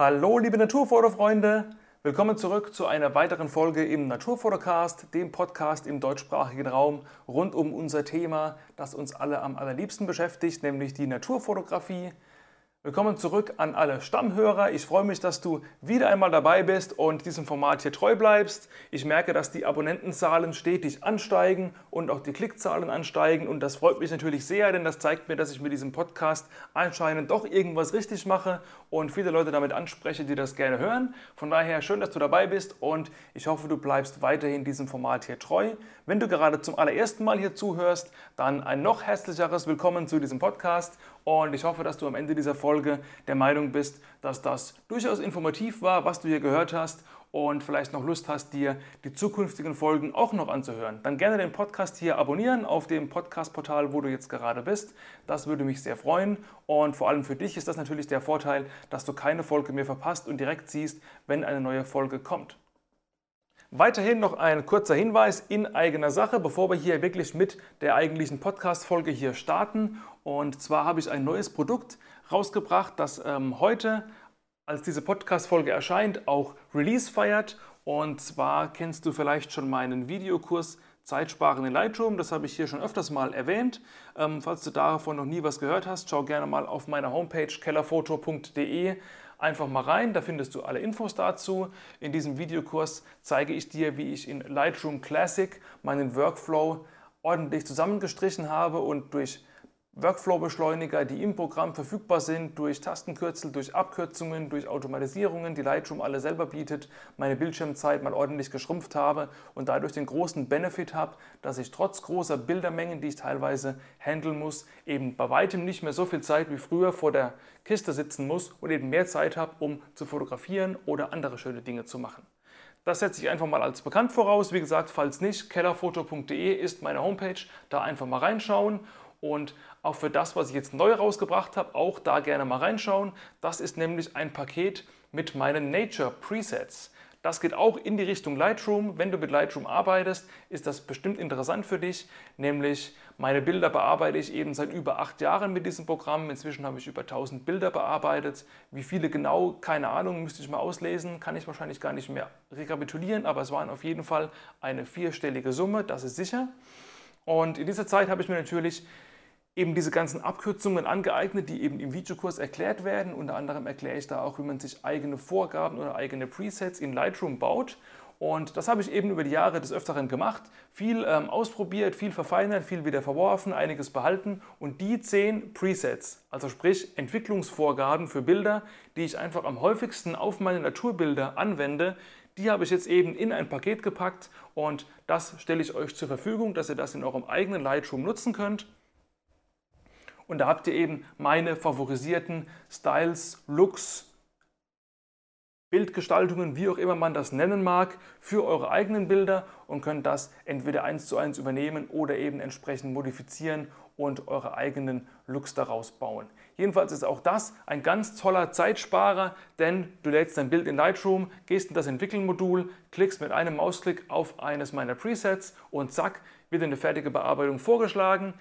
Hallo liebe Naturfotofreunde, willkommen zurück zu einer weiteren Folge im Naturfotocast, dem Podcast im deutschsprachigen Raum rund um unser Thema, das uns alle am allerliebsten beschäftigt, nämlich die Naturfotografie. Willkommen zurück an alle Stammhörer. Ich freue mich, dass du wieder einmal dabei bist und diesem Format hier treu bleibst. Ich merke, dass die Abonnentenzahlen stetig ansteigen und auch die Klickzahlen ansteigen und das freut mich natürlich sehr, denn das zeigt mir, dass ich mit diesem Podcast anscheinend doch irgendwas richtig mache und viele Leute damit anspreche, die das gerne hören. Von daher schön, dass du dabei bist und ich hoffe, du bleibst weiterhin diesem Format hier treu. Wenn du gerade zum allerersten Mal hier zuhörst, dann ein noch herzlicheres Willkommen zu diesem Podcast und ich hoffe, dass du am Ende dieser Folge der Meinung bist, dass das durchaus informativ war, was du hier gehört hast und vielleicht noch Lust hast, dir die zukünftigen Folgen auch noch anzuhören. Dann gerne den Podcast hier abonnieren auf dem Podcast-Portal, wo du jetzt gerade bist. Das würde mich sehr freuen. Und vor allem für dich ist das natürlich der Vorteil, dass du keine Folge mehr verpasst und direkt siehst, wenn eine neue Folge kommt. Weiterhin noch ein kurzer Hinweis in eigener Sache, bevor wir hier wirklich mit der eigentlichen Podcast-Folge hier starten. Und zwar habe ich ein neues Produkt rausgebracht, das ähm, heute, als diese Podcast-Folge erscheint, auch Release feiert. Und zwar kennst du vielleicht schon meinen Videokurs Zeitsparen in Lightroom. Das habe ich hier schon öfters mal erwähnt. Ähm, falls du davon noch nie was gehört hast, schau gerne mal auf meiner Homepage kellerfoto.de einfach mal rein, da findest du alle Infos dazu. In diesem Videokurs zeige ich dir, wie ich in Lightroom Classic meinen Workflow ordentlich zusammengestrichen habe und durch Workflow-Beschleuniger, die im Programm verfügbar sind, durch Tastenkürzel, durch Abkürzungen, durch Automatisierungen, die Lightroom alle selber bietet, meine Bildschirmzeit mal ordentlich geschrumpft habe und dadurch den großen Benefit habe, dass ich trotz großer Bildermengen, die ich teilweise handeln muss, eben bei weitem nicht mehr so viel Zeit wie früher vor der Kiste sitzen muss und eben mehr Zeit habe, um zu fotografieren oder andere schöne Dinge zu machen. Das setze ich einfach mal als bekannt voraus. Wie gesagt, falls nicht, kellerfoto.de ist meine Homepage. Da einfach mal reinschauen und auch für das, was ich jetzt neu rausgebracht habe, auch da gerne mal reinschauen. Das ist nämlich ein Paket mit meinen Nature Presets. Das geht auch in die Richtung Lightroom. Wenn du mit Lightroom arbeitest, ist das bestimmt interessant für dich. Nämlich meine Bilder bearbeite ich eben seit über acht Jahren mit diesem Programm. Inzwischen habe ich über 1000 Bilder bearbeitet. Wie viele genau, keine Ahnung, müsste ich mal auslesen. Kann ich wahrscheinlich gar nicht mehr rekapitulieren, aber es waren auf jeden Fall eine vierstellige Summe, das ist sicher. Und in dieser Zeit habe ich mir natürlich eben diese ganzen Abkürzungen angeeignet, die eben im Videokurs erklärt werden. Unter anderem erkläre ich da auch, wie man sich eigene Vorgaben oder eigene Presets in Lightroom baut. Und das habe ich eben über die Jahre des Öfteren gemacht. Viel ähm, ausprobiert, viel verfeinert, viel wieder verworfen, einiges behalten. Und die zehn Presets, also sprich Entwicklungsvorgaben für Bilder, die ich einfach am häufigsten auf meine Naturbilder anwende, die habe ich jetzt eben in ein Paket gepackt und das stelle ich euch zur Verfügung, dass ihr das in eurem eigenen Lightroom nutzen könnt. Und da habt ihr eben meine favorisierten Styles, Looks, Bildgestaltungen, wie auch immer man das nennen mag, für eure eigenen Bilder und könnt das entweder eins zu eins übernehmen oder eben entsprechend modifizieren und eure eigenen Looks daraus bauen. Jedenfalls ist auch das ein ganz toller Zeitsparer, denn du lädst dein Bild in Lightroom, gehst in das Entwickeln-Modul, klickst mit einem Mausklick auf eines meiner Presets und zack, wird eine fertige Bearbeitung vorgeschlagen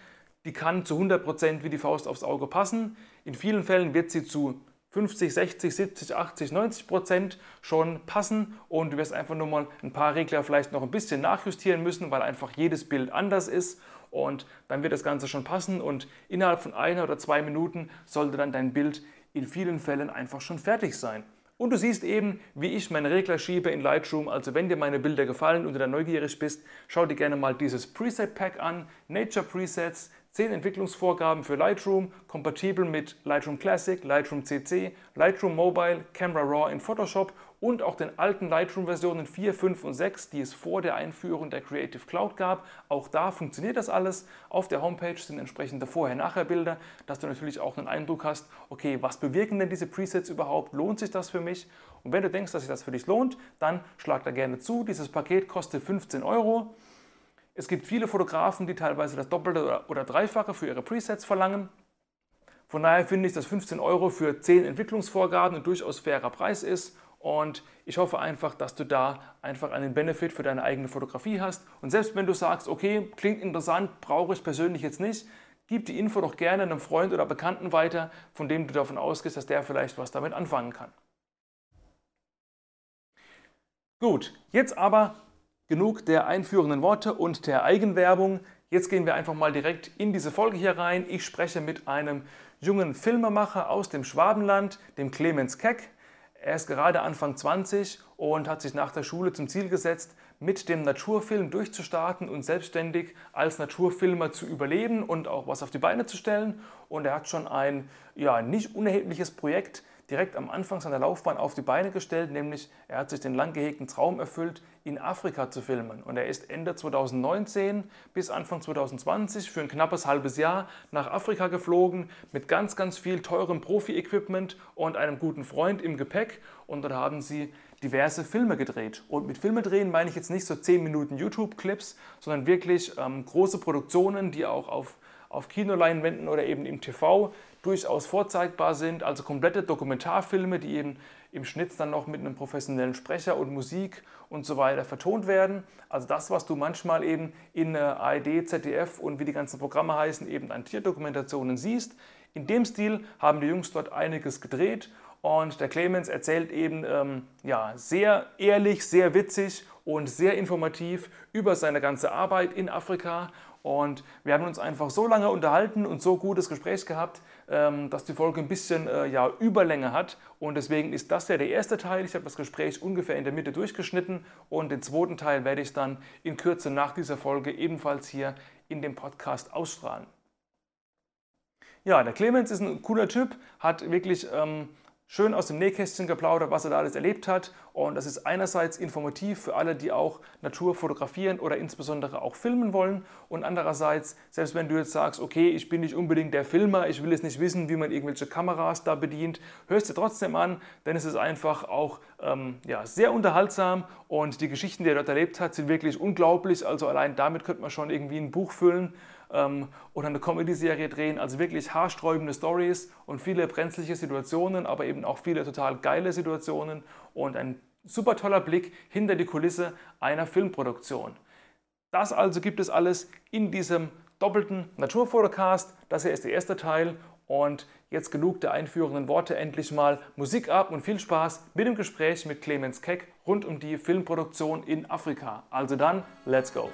die kann zu 100% wie die Faust aufs Auge passen. In vielen Fällen wird sie zu 50, 60, 70, 80, 90 Prozent schon passen und du wirst einfach nur mal ein paar Regler vielleicht noch ein bisschen nachjustieren müssen, weil einfach jedes Bild anders ist und dann wird das Ganze schon passen und innerhalb von einer oder zwei Minuten sollte dann dein Bild in vielen Fällen einfach schon fertig sein. Und du siehst eben, wie ich meine Regler schiebe in Lightroom. Also wenn dir meine Bilder gefallen und du da neugierig bist, schau dir gerne mal dieses Preset Pack an, Nature Presets. 10 Entwicklungsvorgaben für Lightroom, kompatibel mit Lightroom Classic, Lightroom CC, Lightroom Mobile, Camera Raw in Photoshop und auch den alten Lightroom-Versionen 4, 5 und 6, die es vor der Einführung der Creative Cloud gab. Auch da funktioniert das alles. Auf der Homepage sind entsprechende Vorher-Nachher-Bilder, dass du natürlich auch einen Eindruck hast, okay, was bewirken denn diese Presets überhaupt? Lohnt sich das für mich? Und wenn du denkst, dass sich das für dich lohnt, dann schlag da gerne zu. Dieses Paket kostet 15 Euro. Es gibt viele Fotografen, die teilweise das Doppelte oder Dreifache für ihre Presets verlangen. Von daher finde ich, dass 15 Euro für 10 Entwicklungsvorgaben ein durchaus fairer Preis ist. Und ich hoffe einfach, dass du da einfach einen Benefit für deine eigene Fotografie hast. Und selbst wenn du sagst, okay, klingt interessant, brauche ich persönlich jetzt nicht, gib die Info doch gerne einem Freund oder Bekannten weiter, von dem du davon ausgehst, dass der vielleicht was damit anfangen kann. Gut, jetzt aber genug der einführenden Worte und der Eigenwerbung. Jetzt gehen wir einfach mal direkt in diese Folge hier rein. Ich spreche mit einem jungen Filmemacher aus dem Schwabenland, dem Clemens Keck. Er ist gerade Anfang 20 und hat sich nach der Schule zum Ziel gesetzt, mit dem Naturfilm durchzustarten und selbstständig als Naturfilmer zu überleben und auch was auf die Beine zu stellen. Und er hat schon ein ja, nicht unerhebliches Projekt direkt am Anfang seiner Laufbahn auf die Beine gestellt, nämlich er hat sich den lang gehegten Traum erfüllt, in Afrika zu filmen. Und er ist Ende 2019 bis Anfang 2020 für ein knappes halbes Jahr nach Afrika geflogen mit ganz, ganz viel teurem Profi-Equipment und einem guten Freund im Gepäck. Und dort haben sie diverse Filme gedreht. Und mit Filme drehen meine ich jetzt nicht so 10 Minuten YouTube-Clips, sondern wirklich ähm, große Produktionen, die auch auf, auf Kinoleinwänden oder eben im TV durchaus vorzeigbar sind, also komplette Dokumentarfilme, die eben im Schnitt dann noch mit einem professionellen Sprecher und Musik und so weiter vertont werden. Also das, was du manchmal eben in ARD, ZDF und wie die ganzen Programme heißen, eben an Tierdokumentationen siehst. In dem Stil haben die Jungs dort einiges gedreht und der Clemens erzählt eben ähm, ja, sehr ehrlich, sehr witzig und sehr informativ über seine ganze Arbeit in Afrika und wir haben uns einfach so lange unterhalten und so gutes Gespräch gehabt, dass die Folge ein bisschen äh, ja, Überlänge hat. Und deswegen ist das ja der erste Teil. Ich habe das Gespräch ungefähr in der Mitte durchgeschnitten. Und den zweiten Teil werde ich dann in Kürze nach dieser Folge ebenfalls hier in dem Podcast ausstrahlen. Ja, der Clemens ist ein cooler Typ, hat wirklich ähm, schön aus dem Nähkästchen geplaudert, was er da alles erlebt hat. Und das ist einerseits informativ für alle, die auch Natur fotografieren oder insbesondere auch filmen wollen. Und andererseits, selbst wenn du jetzt sagst, okay, ich bin nicht unbedingt der Filmer, ich will jetzt nicht wissen, wie man irgendwelche Kameras da bedient, hörst du trotzdem an, denn es ist einfach auch ähm, ja, sehr unterhaltsam und die Geschichten, die er dort erlebt hat, sind wirklich unglaublich. Also allein damit könnte man schon irgendwie ein Buch füllen ähm, oder eine Comedy-Serie drehen. Also wirklich haarsträubende Stories und viele brenzliche Situationen, aber eben auch viele total geile Situationen und ein super toller Blick hinter die Kulisse einer Filmproduktion. Das also gibt es alles in diesem doppelten Naturfotocast. Das hier ist der erste Teil und jetzt genug der einführenden Worte, endlich mal Musik ab und viel Spaß mit dem Gespräch mit Clemens Keck rund um die Filmproduktion in Afrika. Also dann, let's go!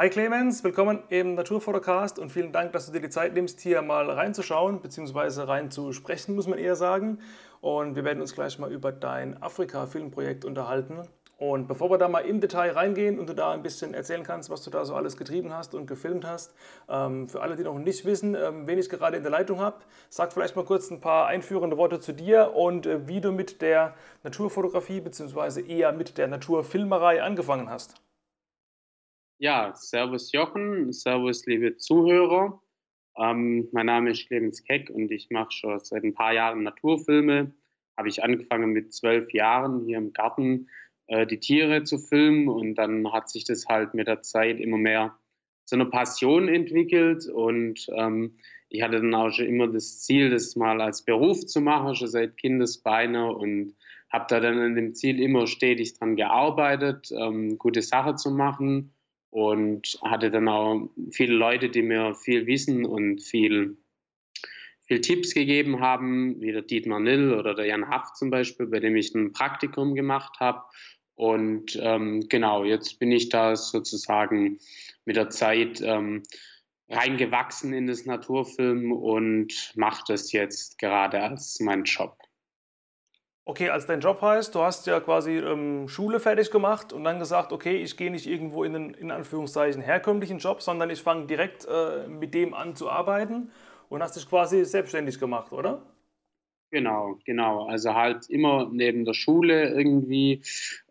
Hi Clemens, willkommen im Naturfotocast und vielen Dank, dass du dir die Zeit nimmst, hier mal reinzuschauen, beziehungsweise reinzusprechen, muss man eher sagen. Und wir werden uns gleich mal über dein Afrika-Filmprojekt unterhalten. Und bevor wir da mal im Detail reingehen und du da ein bisschen erzählen kannst, was du da so alles getrieben hast und gefilmt hast, ähm, für alle, die noch nicht wissen, ähm, wen ich gerade in der Leitung habe, sag vielleicht mal kurz ein paar einführende Worte zu dir und äh, wie du mit der Naturfotografie beziehungsweise eher mit der Naturfilmerei angefangen hast. Ja, Servus Jochen, Servus liebe Zuhörer. Ähm, mein Name ist Clemens Keck und ich mache schon seit ein paar Jahren Naturfilme. Habe ich angefangen mit zwölf Jahren hier im Garten äh, die Tiere zu filmen und dann hat sich das halt mit der Zeit immer mehr zu einer Passion entwickelt und ähm, ich hatte dann auch schon immer das Ziel, das mal als Beruf zu machen, schon seit Kindesbeine und habe da dann an dem Ziel immer stetig dran gearbeitet, ähm, gute Sache zu machen und hatte dann auch viele Leute, die mir viel Wissen und viel, viel Tipps gegeben haben, wie der Dietmar Nill oder der Jan Haft zum Beispiel, bei dem ich ein Praktikum gemacht habe. Und ähm, genau, jetzt bin ich da sozusagen mit der Zeit ähm, reingewachsen in das Naturfilm und mache das jetzt gerade als mein Job. Okay, als dein Job heißt, du hast ja quasi ähm, Schule fertig gemacht und dann gesagt, okay, ich gehe nicht irgendwo in einen in Anführungszeichen herkömmlichen Job, sondern ich fange direkt äh, mit dem an zu arbeiten und hast dich quasi selbstständig gemacht, oder? Genau, genau. Also halt immer neben der Schule irgendwie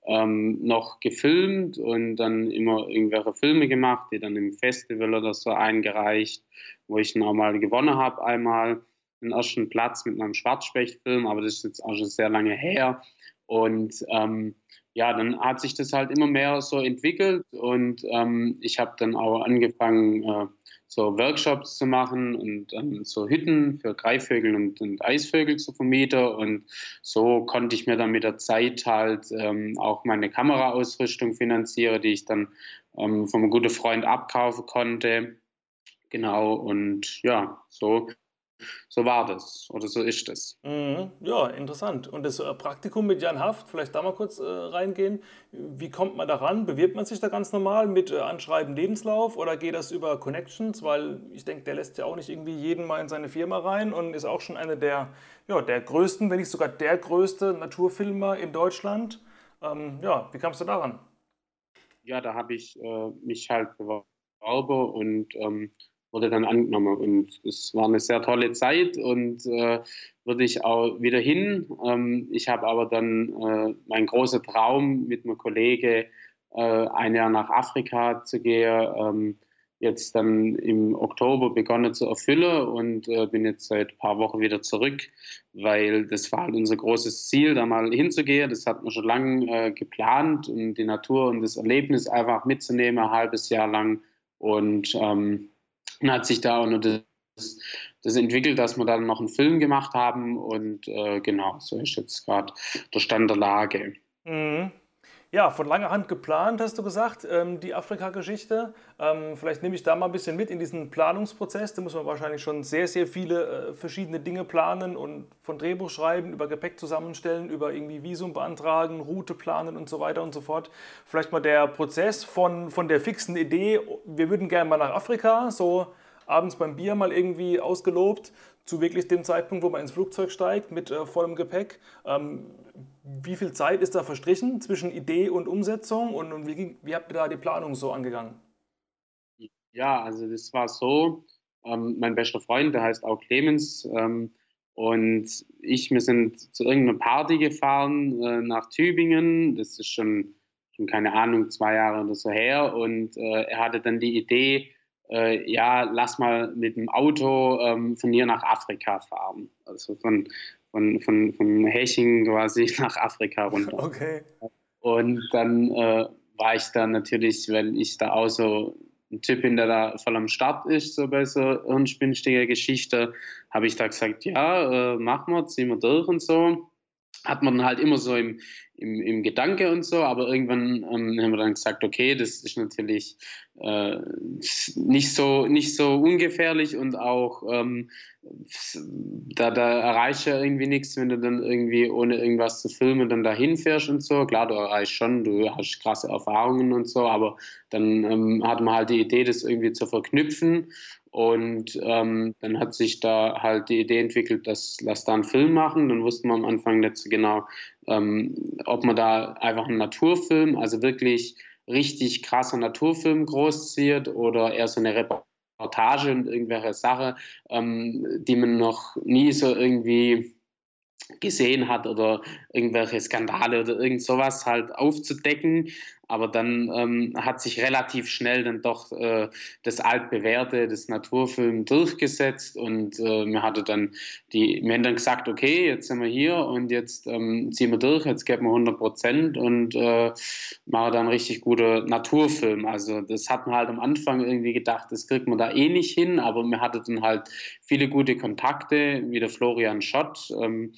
ähm, noch gefilmt und dann immer irgendwelche Filme gemacht, die dann im Festival oder so eingereicht, wo ich dann auch mal gewonnen habe einmal den ersten Platz mit meinem Schwarzspechtfilm, aber das ist jetzt auch schon sehr lange her. Und ähm, ja, dann hat sich das halt immer mehr so entwickelt und ähm, ich habe dann auch angefangen, äh, so Workshops zu machen und ähm, so Hütten für Greifvögel und, und, Eisvögel zu vermieten. Und so konnte ich mir dann mit der Zeit halt ähm, auch meine Kameraausrüstung finanzieren, die ich dann ähm, einem guten Freund abkaufen konnte. Genau, und ja, so so war das oder so ist es. Mhm. Ja, interessant. Und das äh, Praktikum mit Jan Haft, vielleicht da mal kurz äh, reingehen. Wie kommt man daran? Bewirbt man sich da ganz normal mit äh, Anschreiben Lebenslauf oder geht das über Connections? Weil ich denke, der lässt ja auch nicht irgendwie jeden mal in seine Firma rein und ist auch schon einer der, ja, der größten, wenn nicht sogar der größte Naturfilmer in Deutschland. Ähm, ja, wie kamst du daran? Ja, da habe ich äh, mich halt beworben und ähm, wurde dann angenommen. Und es war eine sehr tolle Zeit und äh, würde ich auch wieder hin. Ähm, ich habe aber dann äh, mein großer Traum mit einem Kollege äh, ein Jahr nach Afrika zu gehen. Ähm, jetzt dann im Oktober begonnen zu erfüllen und äh, bin jetzt seit ein paar Wochen wieder zurück, weil das war halt unser großes Ziel, da mal hinzugehen. Das hat man schon lange äh, geplant, um die Natur und das Erlebnis einfach mitzunehmen, ein halbes Jahr lang. Und ähm, und hat sich da auch nur das, das entwickelt, dass wir dann noch einen Film gemacht haben und äh, genau, so ist jetzt gerade der Stand der Lage. Mhm. Ja, von langer Hand geplant, hast du gesagt, ähm, die Afrika-Geschichte. Ähm, vielleicht nehme ich da mal ein bisschen mit in diesen Planungsprozess. Da muss man wahrscheinlich schon sehr, sehr viele äh, verschiedene Dinge planen und von Drehbuch schreiben, über Gepäck zusammenstellen, über irgendwie Visum beantragen, Route planen und so weiter und so fort. Vielleicht mal der Prozess von, von der fixen Idee, wir würden gerne mal nach Afrika, so abends beim Bier mal irgendwie ausgelobt, zu wirklich dem Zeitpunkt, wo man ins Flugzeug steigt mit äh, vollem Gepäck. Ähm, wie viel Zeit ist da verstrichen zwischen Idee und Umsetzung und, und wie, wie, habt ihr da die Planung so angegangen? Ja, also das war so, ähm, mein bester Freund, der heißt auch Clemens, ähm, und ich, wir sind zu irgendeiner Party gefahren äh, nach Tübingen, das ist schon, schon, keine Ahnung, zwei Jahre oder so her, und äh, er hatte dann die Idee, äh, ja, lass mal mit dem Auto ähm, von hier nach Afrika fahren. Also von, von, von, von Heching quasi nach Afrika runter. Okay. Und dann äh, war ich da natürlich, wenn ich da auch so ein Typ bin, der da voll am Start ist, so bei so hirnspinstiger Geschichte, habe ich da gesagt, ja, äh, machen wir, ziehen wir durch und so. Hat man halt immer so im, im, im Gedanke und so, aber irgendwann ähm, haben wir dann gesagt, okay, das ist natürlich äh, nicht, so, nicht so ungefährlich und auch ähm, da, da erreichst du irgendwie nichts, wenn du dann irgendwie ohne irgendwas zu filmen dann dahin fährst und so. Klar, du erreichst schon, du hast krasse Erfahrungen und so, aber dann ähm, hat man halt die Idee, das irgendwie zu verknüpfen und ähm, dann hat sich da halt die Idee entwickelt, dass lass da einen Film machen. Dann wussten wir am Anfang nicht so genau, ähm, ob man da einfach einen Naturfilm, also wirklich richtig krasser Naturfilm großzieht oder eher so eine Reportage und irgendwelche Sachen, ähm, die man noch nie so irgendwie gesehen hat oder irgendwelche Skandale oder irgend sowas halt aufzudecken. Aber dann ähm, hat sich relativ schnell dann doch äh, das altbewährte, das Naturfilm durchgesetzt und äh, wir hatte dann die, wir haben dann gesagt, okay, jetzt sind wir hier und jetzt ähm, ziehen wir durch, jetzt geben wir 100 Prozent und äh, machen dann richtig gute Naturfilm. Also das hat man halt am Anfang irgendwie gedacht, das kriegt man da eh nicht hin, aber wir hatten dann halt viele gute Kontakte, wie der Florian Schott, ähm,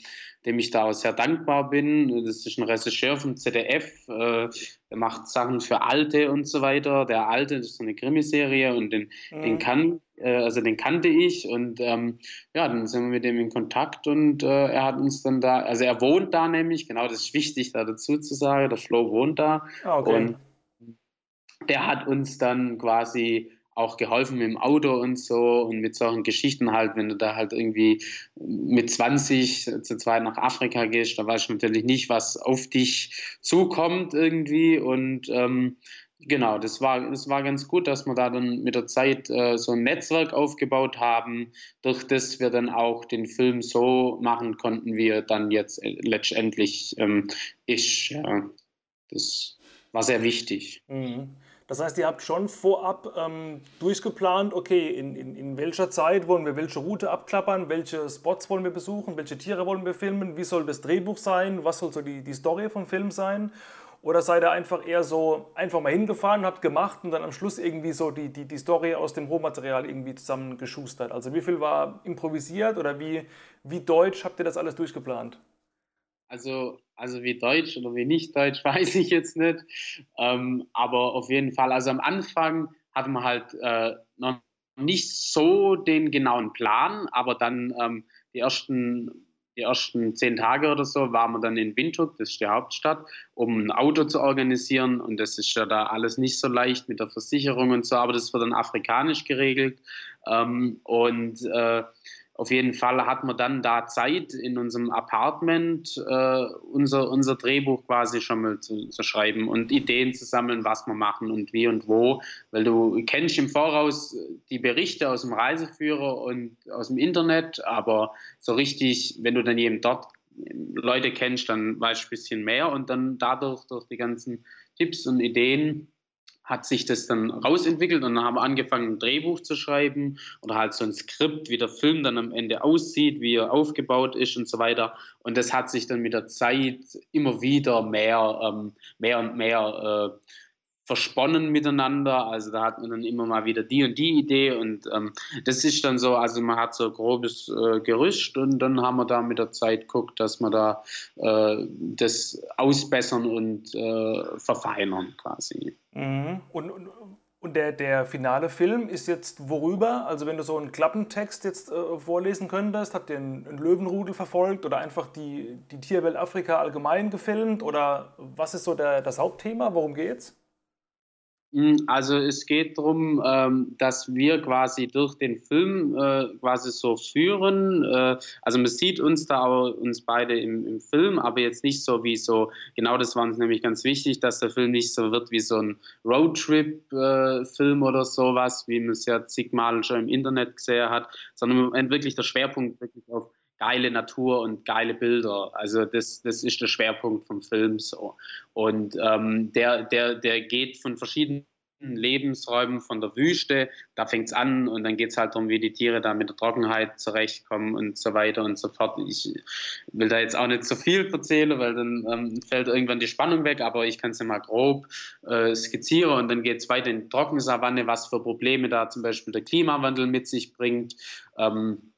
dem ich da auch sehr dankbar bin. Das ist ein Regisseur vom ZDF, äh, der macht Sachen für Alte und so weiter. Der Alte, das ist so eine Krimiserie und den, mhm. den kann, äh, also den kannte ich und ähm, ja, dann sind wir mit dem in Kontakt und äh, er hat uns dann da, also er wohnt da nämlich, genau, das ist wichtig da dazu zu sagen, der Flo wohnt da ah, okay. und der hat uns dann quasi auch geholfen mit dem Auto und so und mit solchen Geschichten halt, wenn du da halt irgendwie mit 20 zu zweit nach Afrika gehst, da weißt du natürlich nicht, was auf dich zukommt irgendwie und ähm, genau, das war, das war ganz gut, dass wir da dann mit der Zeit äh, so ein Netzwerk aufgebaut haben, durch das wir dann auch den Film so machen konnten, wie er dann jetzt äh, letztendlich ähm, ist. Ja. Das war sehr wichtig. Mhm. Das heißt, ihr habt schon vorab ähm, durchgeplant, okay, in, in, in welcher Zeit wollen wir welche Route abklappern, welche Spots wollen wir besuchen, welche Tiere wollen wir filmen, wie soll das Drehbuch sein, was soll so die, die Story vom Film sein? Oder seid ihr einfach eher so einfach mal hingefahren, habt gemacht und dann am Schluss irgendwie so die, die, die Story aus dem Rohmaterial irgendwie zusammengeschustert? Also wie viel war improvisiert oder wie, wie deutsch habt ihr das alles durchgeplant? Also, also wie deutsch oder wie nicht deutsch, weiß ich jetzt nicht. Ähm, aber auf jeden Fall, also am Anfang hatten wir halt äh, noch nicht so den genauen Plan, aber dann ähm, die ersten die ersten zehn Tage oder so waren wir dann in Windhoek, das ist die Hauptstadt, um ein Auto zu organisieren. Und das ist ja da alles nicht so leicht mit der Versicherung und so, aber das wird dann afrikanisch geregelt. Ähm, und äh, auf jeden Fall hat man dann da Zeit, in unserem Apartment äh, unser, unser Drehbuch quasi schon mal zu, zu, schreiben und Ideen zu sammeln, was wir machen und wie und wo. Weil du kennst im Voraus die Berichte aus dem Reiseführer und aus dem Internet, aber so richtig, wenn du dann eben dort Leute kennst, dann weißt du ein bisschen mehr und dann dadurch durch die ganzen Tipps und Ideen hat sich das dann rausentwickelt und dann haben wir angefangen, ein Drehbuch zu schreiben oder halt so ein Skript, wie der Film dann am Ende aussieht, wie er aufgebaut ist und so weiter. Und das hat sich dann mit der Zeit immer wieder mehr, ähm, mehr und mehr äh, versponnen miteinander. Also da hat man dann immer mal wieder die und die Idee und ähm, das ist dann so, also man hat so ein grobes äh, Gerüst und dann haben wir da mit der Zeit geguckt, dass wir da äh, das ausbessern und äh, verfeinern quasi. Mhm. Und, und, und der, der finale Film ist jetzt worüber? Also wenn du so einen Klappentext jetzt äh, vorlesen könntest, habt ihr einen, einen, Löwenrudel verfolgt oder einfach die, die Tierwelt Afrika allgemein gefilmt oder was ist so der, das Hauptthema? Worum geht's? Hm, also es geht darum, ähm, dass wir quasi durch den Film äh, quasi so führen. Äh, also man sieht uns da auch uns beide im, im, Film, aber jetzt nicht so wie so, genau das war uns nämlich ganz wichtig, dass der Film nicht so wird wie so ein Roadtrip-Film äh, oder sowas, wie man es ja zigmal schon im Internet gesehen hat, sondern wirklich der Schwerpunkt wirklich auf geile Natur und geile Bilder. Also das, das ist der Schwerpunkt vom Film so. Und ähm, der, der, der geht von verschiedenen Lebensräumen von der Wüste, da fängt es an und dann geht es halt darum, wie die Tiere da mit der Trockenheit zurechtkommen und so weiter und so fort. Ich will da jetzt auch nicht so viel erzählen, weil dann ähm, fällt irgendwann die Spannung weg, aber ich kann es ja mal grob äh, skizzieren und dann geht es weiter in die Trockensavanne, was für Probleme da zum Beispiel der Klimawandel mit sich bringt. Ähm,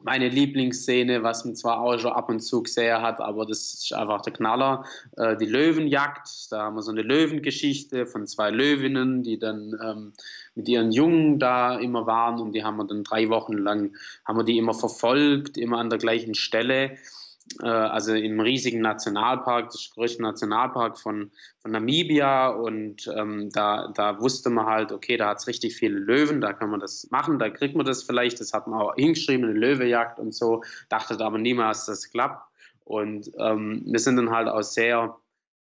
meine Lieblingsszene, was man zwar auch schon ab und zu gesehen hat, aber das ist einfach der Knaller. Äh, die Löwenjagd, da haben wir so eine Löwengeschichte von zwei Löwinnen, die dann ähm, mit ihren Jungen da immer waren und die haben wir dann drei Wochen lang, haben wir die immer verfolgt, immer an der gleichen Stelle. Äh, also im riesigen Nationalpark, das größte Nationalpark von, von Namibia. Und ähm, da, da wusste man halt, okay, da hat es richtig viele Löwen, da kann man das machen, da kriegt man das vielleicht. Das hat man auch hingeschrieben, eine Löwejagd und so. Dachte aber niemals, dass das klappt. Und ähm, wir sind dann halt auch sehr,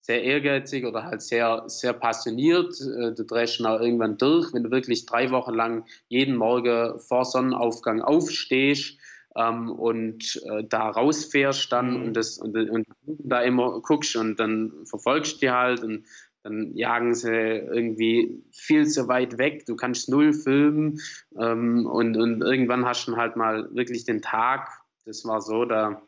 sehr ehrgeizig oder halt sehr, sehr passioniert. Äh, du drehst auch irgendwann durch, wenn du wirklich drei Wochen lang jeden Morgen vor Sonnenaufgang aufstehst ähm, und äh, da rausfährst dann mhm. und, das, und, und da immer guckst und dann verfolgst du die halt und dann jagen sie irgendwie viel zu weit weg, du kannst null filmen ähm, und, und irgendwann hast du halt mal wirklich den Tag, das war so, da,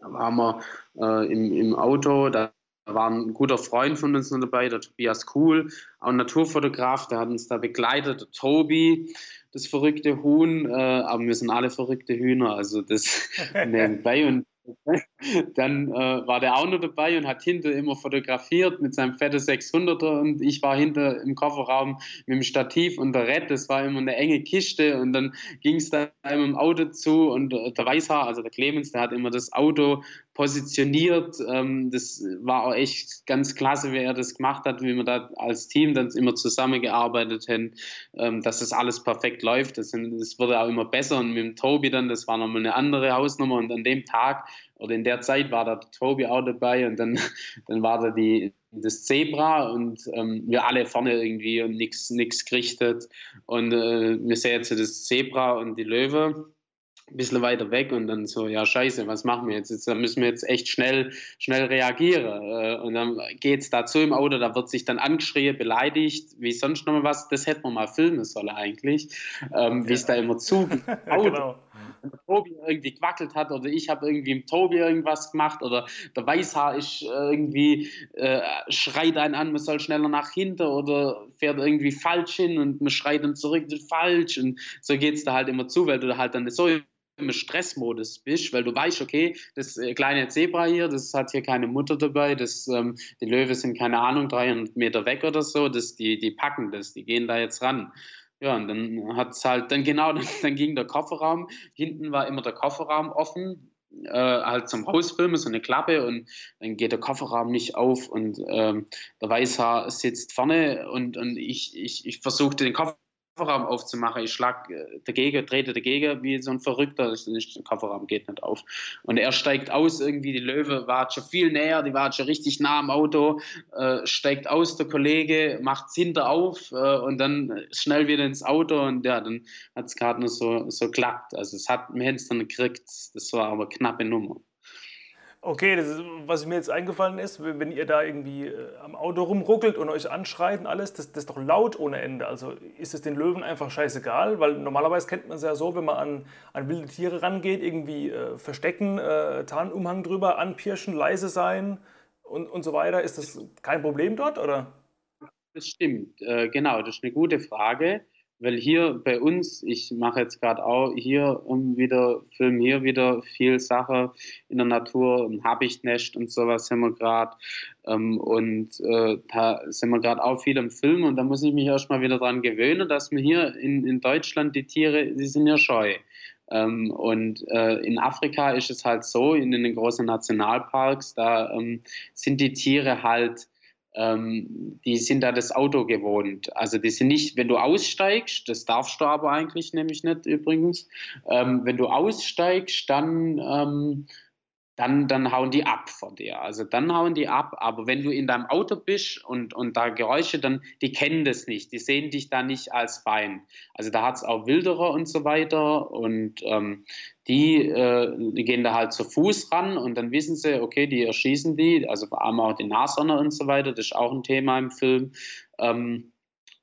da waren wir äh, im, im Auto, da war ein guter Freund von uns noch dabei, der Tobias Kuhl, auch ein Naturfotograf, der hat uns da begleitet, der Tobi, das verrückte Huhn, äh, aber wir sind alle verrückte Hühner, also das nebenbei und dann äh, war der auch noch dabei und hat hinter immer fotografiert mit seinem fette 600er und ich war hinter im Kofferraum mit dem Stativ und der Red, das war immer eine enge Kiste und dann ging es da immer im Auto zu und äh, der Weißhaar, also der Clemens, der hat immer das Auto positioniert. Ähm, das war auch echt ganz klasse, wie er das gemacht hat, wie wir da als Team dann immer zusammengearbeitet haben, ähm, dass das alles perfekt läuft. Das, das wurde auch immer besser. Und mit dem Tobi dann, das war nochmal eine andere Hausnummer. Und an dem Tag oder in der Zeit war da Tobi auch dabei. Und dann, dann war da die, das Zebra. Und ähm, wir alle vorne irgendwie und nichts gerichtet. Und äh, wir sehen jetzt das Zebra und die Löwe ein bisschen weiter weg und dann so, ja scheiße, was machen wir jetzt? jetzt da müssen wir jetzt echt schnell, schnell reagieren. Äh, und dann geht es dazu im Auto, da wird sich dann angeschrien, beleidigt, wie sonst noch mal was. Das hätte man mal filmen sollen eigentlich, ähm, wie es da immer zu Auto. genau. Tobi irgendwie gewackelt hat oder ich habe irgendwie im Tobi irgendwas gemacht oder der Weißhaar ist irgendwie, äh, schreit einen an, man soll schneller nach hinten oder fährt irgendwie falsch hin und man schreit dann zurück, falsch und so geht es da halt immer zu, weil du halt dann so im Stressmodus bist, weil du weißt, okay, das äh, kleine Zebra hier, das hat hier keine Mutter dabei, das, ähm, die Löwe sind, keine Ahnung, 300 Meter weg oder so, das, die, die packen das, die gehen da jetzt ran. Ja, und dann hat es halt, dann genau, dann, ging der Kofferraum, hinten war immer der Kofferraum offen, äh, halt zum Hausfilmen, so eine Klappe und dann geht der Kofferraum nicht auf und ähm, der Weißhaar sitzt vorne und, und ich, ich, ich versuchte den Kofferraum Kofferraum aufzumachen. Ich schlag äh, dagegen, trete dagegen wie so ein Verrückter. Der Kofferraum geht nicht auf. Und er steigt aus, irgendwie die Löwe war schon viel näher, die war schon richtig nah am Auto, äh, steigt aus, der Kollege macht es hinter auf äh, und dann schnell wieder ins Auto und ja, dann hat es gerade noch so, so klappt. Also es hat, es dann gekriegt, das war aber knappe Nummer. Okay, ist, was mir jetzt eingefallen ist, wenn ihr da irgendwie äh, am Auto rumruckelt und euch anschreit und alles, das, das ist doch laut ohne Ende. Also ist es den Löwen einfach scheißegal? Weil normalerweise kennt man es ja so, wenn man an, an wilde Tiere rangeht, irgendwie äh, verstecken, äh, Tarnumhang drüber, anpirschen, leise sein und, und so weiter. Ist das kein Problem dort, oder? Das stimmt, äh, genau, das ist eine gute Frage weil hier bei uns, ich mache jetzt gerade auch hier wieder, film hier wieder viel Sache in der Natur, ein Habichtnest und sowas sind wir gerade. Ähm, und äh, da sind wir gerade auch viel im Film und da muss ich mich erstmal wieder dran gewöhnen, dass wir hier in, in Deutschland die Tiere, die sind ja scheu. Ähm, und äh, in Afrika ist es halt so, in den großen Nationalparks, da ähm, sind die Tiere halt ähm, die sind da das Auto gewohnt. Also die sind nicht, wenn du aussteigst, das darfst du aber eigentlich nämlich nicht übrigens, ähm, wenn du aussteigst, dann ähm, dann, dann hauen die ab von dir. Also dann hauen die ab. Aber wenn du in deinem Auto bist und, und da Geräusche, dann, die kennen das nicht. Die sehen dich da nicht als Feind. Also da hat es auch Wilderer und so weiter. Und ähm, die, äh, die gehen da halt zu Fuß ran und dann wissen sie, okay, die erschießen die. Also vor allem auch die Nashörner und so weiter. Das ist auch ein Thema im Film. Ähm,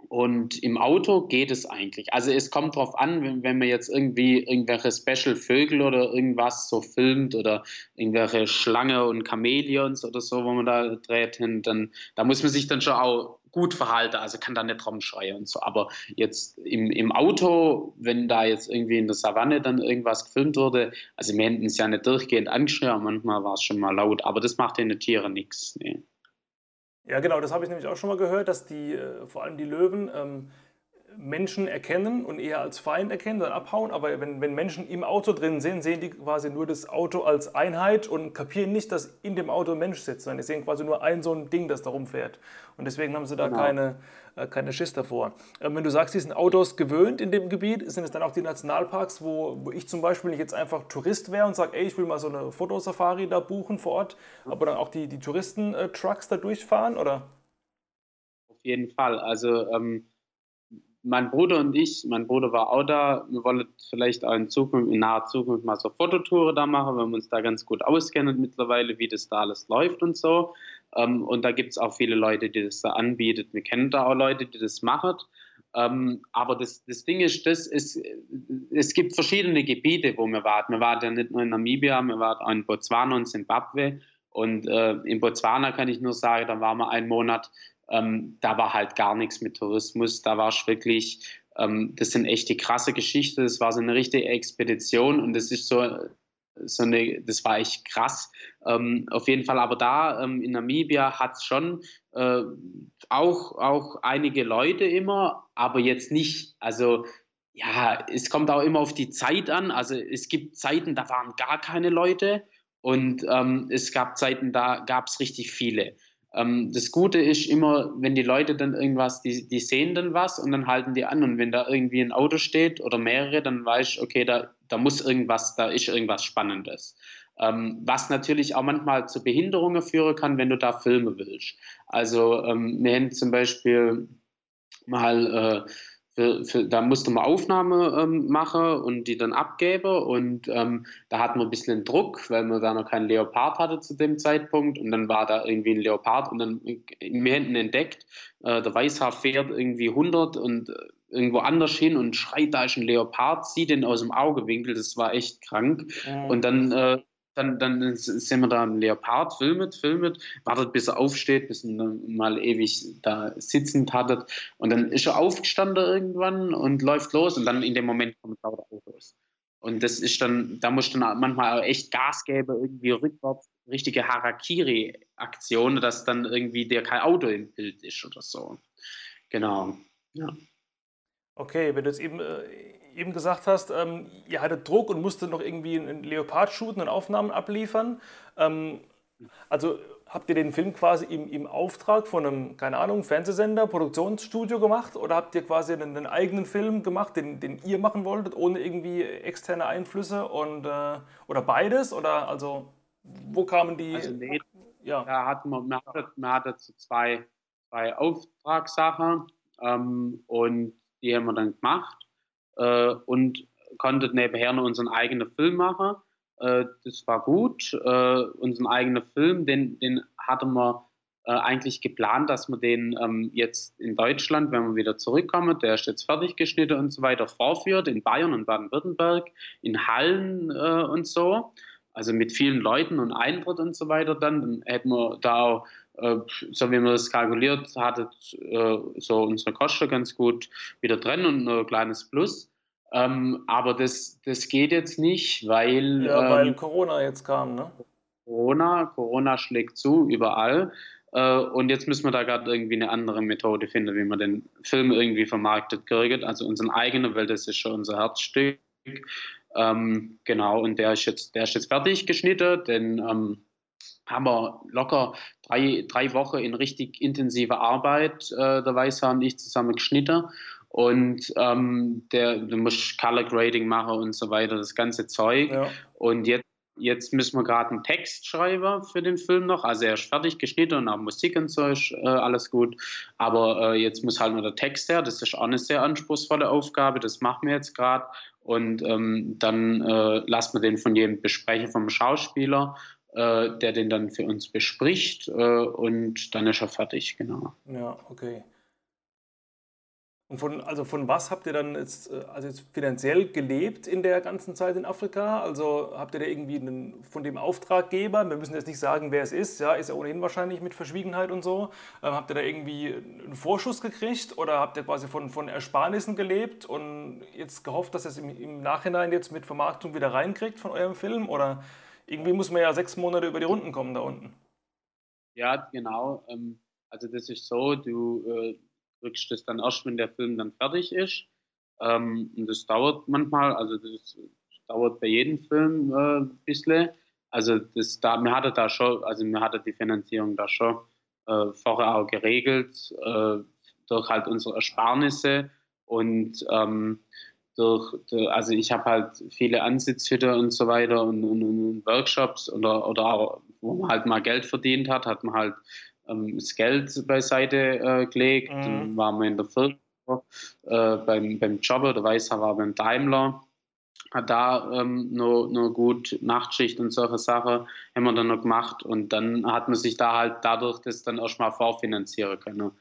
und im Auto geht es eigentlich. Also es kommt darauf an, wenn, wenn man jetzt irgendwie irgendwelche Special-Vögel oder irgendwas so filmt oder irgendwelche Schlange und Chamäleons oder so, wo man da dreht, dann da muss man sich dann schon auch gut verhalten, also kann da nicht rumschreien und so. Aber jetzt im, im Auto, wenn da jetzt irgendwie in der Savanne dann irgendwas gefilmt wurde, also wir hätten es ja nicht durchgehend angeschrien, manchmal war es schon mal laut, aber das macht den Tieren nichts. Nee. Ja, genau, das habe ich nämlich auch schon mal gehört, dass die, äh, vor allem die Löwen, ähm, Menschen erkennen und eher als Feind erkennen, dann abhauen. Aber wenn, wenn Menschen im Auto drin sind, sehen die quasi nur das Auto als Einheit und kapieren nicht, dass in dem Auto ein Mensch sitzt, sondern die sehen quasi nur ein so ein Ding, das da rumfährt. Und deswegen haben sie da genau. keine, äh, keine Schiss davor. Ähm, wenn du sagst, die sind Autos gewöhnt in dem Gebiet, sind es dann auch die Nationalparks, wo, wo ich zum Beispiel nicht jetzt einfach Tourist wäre und sage, ey, ich will mal so eine Fotosafari da buchen vor Ort, aber dann auch die, die Touristen-Trucks da durchfahren, oder? Auf jeden Fall. Also ähm mein Bruder und ich, mein Bruder war auch da, wir wollen vielleicht auch in Zukunft, in naher Zukunft mal so Fototouren da machen, weil wir uns da ganz gut auskennen mittlerweile, wie das da alles läuft und so. Ähm, und da gibt es auch viele Leute, die das da anbieten. Wir kennen da auch Leute, die das machen. Ähm, aber das, das Ding ist, das ist, es gibt verschiedene Gebiete, wo wir warten. Wir warten ja nicht nur in Namibia, wir warten auch in Botswana und Zimbabwe. Und äh, in Botswana kann ich nur sagen, da waren wir einen Monat ähm, da war halt gar nichts mit Tourismus. Da war es wirklich, ähm, das sind echt die krasse Geschichte. Das war so eine richtige Expedition und das ist so, so eine, das war echt krass. Ähm, auf jeden Fall, aber da ähm, in Namibia hat es schon äh, auch, auch einige Leute immer, aber jetzt nicht, also ja, es kommt auch immer auf die Zeit an. Also es gibt Zeiten, da waren gar keine Leute und ähm, es gab Zeiten, da gab es richtig viele. Ähm, das Gute ist immer, wenn die Leute dann irgendwas, die, die sehen dann was und dann halten die an. Und wenn da irgendwie ein Auto steht oder mehrere, dann weiß ich, okay, da, da muss irgendwas, da ist irgendwas Spannendes. Ähm, was natürlich auch manchmal zu Behinderungen führen kann, wenn du da filmen willst. Also ähm, wir haben zum Beispiel mal äh, für, für, da musste man Aufnahme ähm, machen und die dann abgeben. Und ähm, da hatten wir ein bisschen Druck, weil man da noch keinen Leopard hatte zu dem Zeitpunkt. Und dann war da irgendwie ein Leopard und dann in mir hinten entdeckt, äh, der Weißhaar fährt irgendwie 100 und äh, irgendwo anders hin und schreit, da ist ein Leopard, sieht den aus dem Augewinkel, das war echt krank. Mhm. Und dann äh, dann, dann sind wir da ein Leopard, filmet, filmet, wartet, bis er aufsteht, bis er mal ewig da sitzend hattet. Und dann ist er aufgestanden irgendwann und läuft los und dann in dem Moment kommt lauter Autos. Und das ist dann, da muss dann manchmal auch echt Gas geben, irgendwie rückwärts, richtige Harakiri-Aktion, dass dann irgendwie der kein Auto im Bild ist oder so. Genau. Ja. Okay, wenn du jetzt eben äh, eben gesagt hast, ähm, ihr hattet Druck und musstet noch irgendwie einen Leopard shooten und Aufnahmen abliefern. Ähm, also habt ihr den Film quasi im, im, Auftrag von einem, keine Ahnung, Fernsehsender, Produktionsstudio gemacht oder habt ihr quasi einen, einen eigenen Film gemacht, den, den, ihr machen wolltet, ohne irgendwie externe Einflüsse und, äh, oder beides? Oder also wo kamen die? Also nee, ja. da hatten wir, man hatte, man hatte zwei, zwei Auftragssachen ähm, und die haben wir dann gemacht äh, und konnten nebenher noch unseren eigenen Film machen. Äh, das war gut. Äh, unseren eigenen Film, den, den hatten wir äh, eigentlich geplant, dass wir den ähm, jetzt in Deutschland, wenn wir wieder zurückkommen, der ist jetzt fertig geschnitten und so weiter, vorführt, in Bayern und Baden-Württemberg, in Hallen äh, und so. Also mit vielen Leuten und Eintritt und so weiter dann, dann hätten wir da auch so wie man das kalkuliert hatte, äh, so unsere Kosten ganz gut wieder drin und ein kleines Plus. Ähm, aber das, das geht jetzt nicht, weil. Ja, weil ähm, Corona jetzt kam, ne? Corona, Corona schlägt zu überall. Äh, und jetzt müssen wir da gerade irgendwie eine andere Methode finden, wie man den Film irgendwie vermarktet kriegt. Also unseren eigenen, weil das ist schon unser Herzstück. Ähm, genau, und der ist jetzt, der ist jetzt fertig geschnitten, denn ähm, haben wir locker drei, drei Wochen in richtig intensiver Arbeit, äh, der Weißer und ich zusammen geschnitten. Und ähm, der, du musst Color Grading machen und so weiter, das ganze Zeug. Ja. Und jetzt, jetzt müssen wir gerade einen Text schreiben für den Film noch. Also er ist fertig geschnitten und auch Musik und so ist äh, alles gut. Aber äh, jetzt muss halt nur der Text her. Das ist auch eine sehr anspruchsvolle Aufgabe. Das machen wir jetzt gerade. Und ähm, dann äh, lassen wir den von jedem besprechen, vom Schauspieler äh, der den dann für uns bespricht äh, und dann ist er fertig, genau. Ja, okay. Und von, also von was habt ihr dann jetzt, äh, also jetzt finanziell gelebt in der ganzen Zeit in Afrika? Also habt ihr da irgendwie einen, von dem Auftraggeber, wir müssen jetzt nicht sagen, wer es ist, ja, ist ja ohnehin wahrscheinlich mit Verschwiegenheit und so, ähm, habt ihr da irgendwie einen Vorschuss gekriegt oder habt ihr quasi von, von Ersparnissen gelebt und jetzt gehofft, dass ihr es im, im Nachhinein jetzt mit Vermarktung wieder reinkriegt von eurem Film? Oder irgendwie muss man ja sechs Monate über die Runden kommen da unten. Ja, genau. Ähm, also das ist so, du äh, kriegst das dann erst, wenn der Film dann fertig ist. Ähm, und das dauert manchmal, also das dauert bei jedem Film äh, ein bisschen. Also das da, mir hatte da schon, also mir hatte die Finanzierung da schon äh, vorher auch geregelt, durch halt unsere Ersparnisse und ähm, durch, also ich habe halt viele Ansitzhütte und so weiter und, und, und, Workshops oder, oder auch, wo man halt mal Geld verdient hat, hat man halt ähm, das Geld beiseite äh, gelegt. Mhm. Dann waren wir in der Firma äh, beim, beim Jobber, der Weißer war beim Daimler, hat da ähm, nur, nur gut Nachtschicht und solche Sachen haben wir dann noch gemacht und dann hat man sich da halt dadurch das dann erstmal vorfinanzieren können.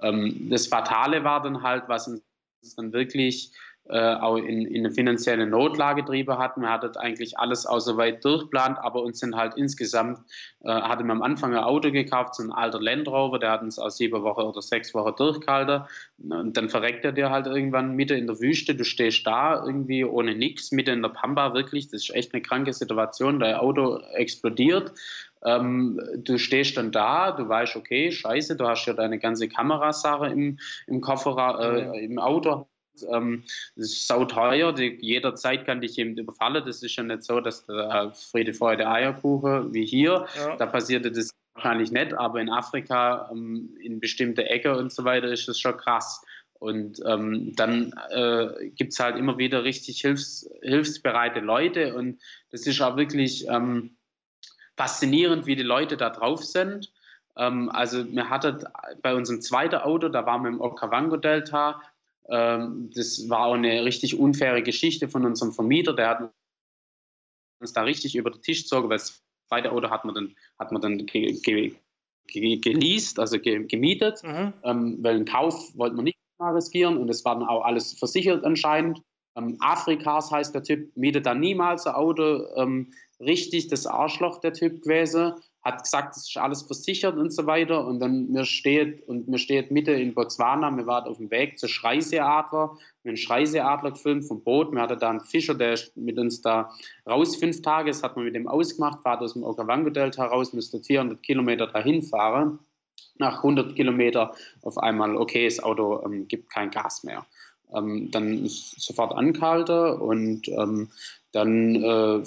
Ähm, das Fatale war dann halt, was uns dann wirklich äh, auch in, in eine finanzielle Notlage getrieben hatten. Wir hatten eigentlich alles außer weit durchplant, aber uns sind halt insgesamt, äh, hatten wir am Anfang ein Auto gekauft, so ein alter Land Rover, der hat uns aus sieben Wochen oder sechs Wochen durchgehalten. Und dann verreckt er dir halt irgendwann Mitte in der Wüste, du stehst da irgendwie ohne nichts, Mitte in der Pampa, wirklich, das ist echt eine kranke Situation, dein Auto explodiert. Ähm, du stehst dann da, du weißt, okay, scheiße, du hast ja deine ganze Kamerasache im, im Kofferraum, äh, im Auto ähm, das ist sauteuer, die, jederzeit kann dich jemand überfallen. Das ist ja nicht so, dass der Friede, Freude, Eierkuchen wie hier, ja. da passierte das wahrscheinlich nicht, aber in Afrika, ähm, in bestimmte Ecke und so weiter, ist das schon krass. Und ähm, dann äh, gibt es halt immer wieder richtig hilfs hilfsbereite Leute und das ist auch wirklich ähm, faszinierend, wie die Leute da drauf sind. Ähm, also wir hatten bei unserem zweiten Auto, da waren wir im Okavango-Delta, das war auch eine richtig unfaire Geschichte von unserem Vermieter. Der hat uns da richtig über den Tisch gezogen, weil das zweite Auto hat man dann, hat man dann ge, ge, ge, geleast, also gemietet, mhm. ähm, weil einen Kauf wollten wir nicht mal riskieren und es war dann auch alles versichert anscheinend. Ähm, Afrikas heißt der Typ, mietet dann niemals ein Auto. Ähm, richtig das Arschloch der Typ gewesen hat gesagt, es ist alles versichert und so weiter. Und dann mir steht, und mir steht Mitte in Botswana, wir waren auf dem Weg zur Schreiseeadler, haben einen Schreiseeadler gefilmt vom Boot. Wir hatten da einen Fischer, der ist mit uns da raus fünf Tage, das hat man mit dem ausgemacht, fahrt aus dem Okavango-Delta raus, müsste 400 Kilometer dahin fahren. Nach 100 Kilometer auf einmal, okay, das Auto ähm, gibt kein Gas mehr. Ähm, dann sofort angehalten und ähm, dann äh,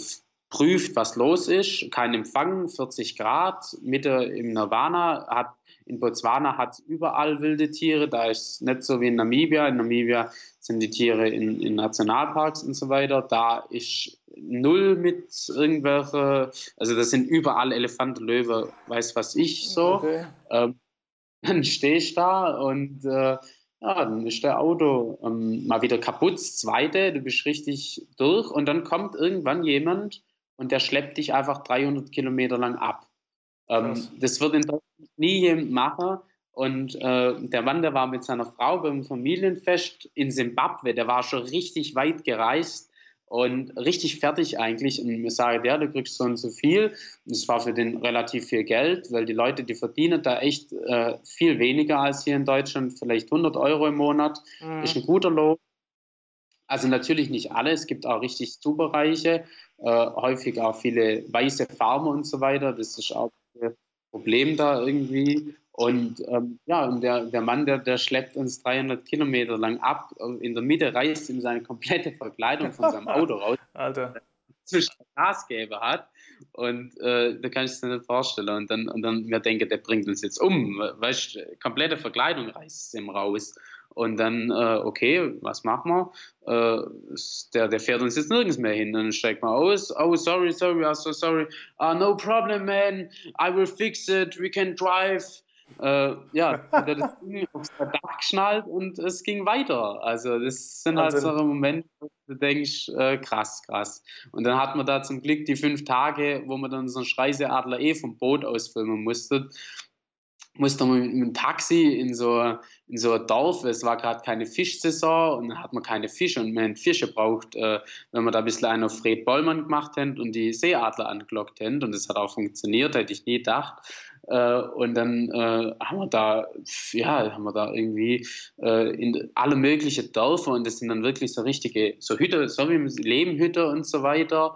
prüft, was los ist. Kein Empfang, 40 Grad, Mitte im Nirvana. Hat, in Botswana hat es überall wilde Tiere. Da ist es nicht so wie in Namibia. In Namibia sind die Tiere in, in Nationalparks und so weiter. Da ist null mit irgendwelche, also das sind überall Elefanten, Löwe, weiß was ich so. Okay. Ähm, dann stehe ich da und äh, ja, dann ist der Auto ähm, mal wieder kaputt. Das zweite, du bist richtig durch und dann kommt irgendwann jemand und der schleppt dich einfach 300 Kilometer lang ab. Ähm, das wird in Deutschland nie jemand machen. Und äh, der Mann, der war mit seiner Frau beim Familienfest in Simbabwe, der war schon richtig weit gereist und richtig fertig eigentlich. Und mir sage der, du kriegst so und so viel. Das war für den relativ viel Geld, weil die Leute, die verdienen da echt äh, viel weniger als hier in Deutschland, vielleicht 100 Euro im Monat. Mhm. Ist ein guter Lohn. Also natürlich nicht alle, es gibt auch richtig Zubereiche, äh, häufig auch viele weiße Farmer und so weiter. Das ist auch ein Problem da irgendwie. Und ähm, ja, und der, der Mann, der, der schleppt uns 300 Kilometer lang ab. In der Mitte reißt ihm seine komplette Verkleidung von seinem Auto raus. Alter. Zwischen Gasgeber hat. Und äh, da kann ich es dir nicht vorstellen. Und dann, und dann mir denke, der bringt uns jetzt um. Weißt du, komplette Verkleidung reißt ihm raus. Und dann, äh, okay, was machen wir? Äh, der, der fährt uns jetzt nirgends mehr hin. Dann steigt man aus. Oh, sorry, sorry, I'm so sorry. Uh, no problem, man. I will fix it. We can drive. Äh, ja, hat er das Ding aufs Dach geschnallt und es ging weiter. Also das sind halt so Momente, wo du denkst, äh, krass, krass. Und dann hat man da zum Glück die fünf Tage, wo man dann so einen Schreiseadler eh vom Boot aus filmen musste musste man mit, dem Taxi in so, in so ein Dorf, es war gerade keine Fischsaison und dann hat man keine Fische und man Fische braucht, äh, wenn man da ein bisschen einen auf Fred Bollmann gemacht hätte und die Seeadler angelockt hätte und das hat auch funktioniert, hätte ich nie gedacht. Äh, und dann äh, haben wir da, ja, haben wir da irgendwie äh, in alle möglichen Dörfer und das sind dann wirklich so richtige, so Hütte, so wie Lehmhütte und so weiter.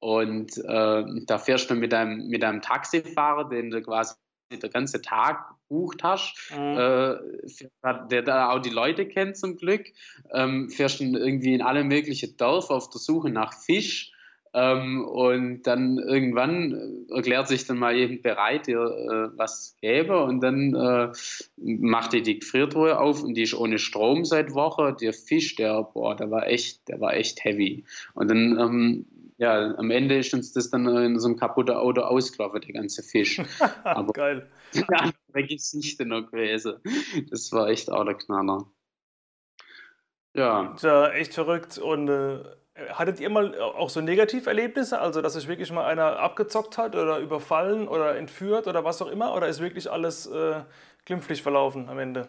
Und äh, da fährst du mit einem, mit einem Taxifahrer, den du quasi der ganze Tag bucht hast, mhm. äh, der da auch die Leute kennt zum Glück, ähm, fährst du irgendwie in alle möglichen Dörfer auf der Suche nach Fisch ähm, und dann irgendwann erklärt sich dann mal jemand bereit, dir äh, was gäbe und dann äh, macht die die Gefriertruhe auf und die ist ohne Strom seit Woche. Der Fisch, der, boah, der war echt, der war echt heavy. Und dann ähm, ja, am Ende ist uns das dann in so einem kaputten Auto ausgelaufen, der ganze Fisch. Aber Geil. andere Geschichte noch gewesen. Das war echt auch der Knaller. Ja. Ja, echt verrückt. Und äh, hattet ihr mal auch so Negativerlebnisse? Also, dass sich wirklich mal einer abgezockt hat oder überfallen oder entführt oder was auch immer? Oder ist wirklich alles äh, glimpflich verlaufen am Ende?